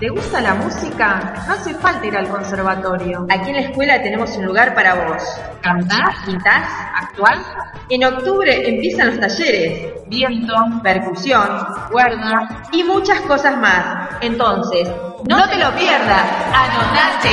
¿Te gusta la música? No hace falta ir al conservatorio. Aquí en la escuela tenemos un lugar para vos. ¿Cantar? ¿Quintás? ¿Actuar? En octubre empiezan los talleres. Viento, percusión, cuerda y muchas cosas más. Entonces, no, te lo pierdas. ¡Anotate!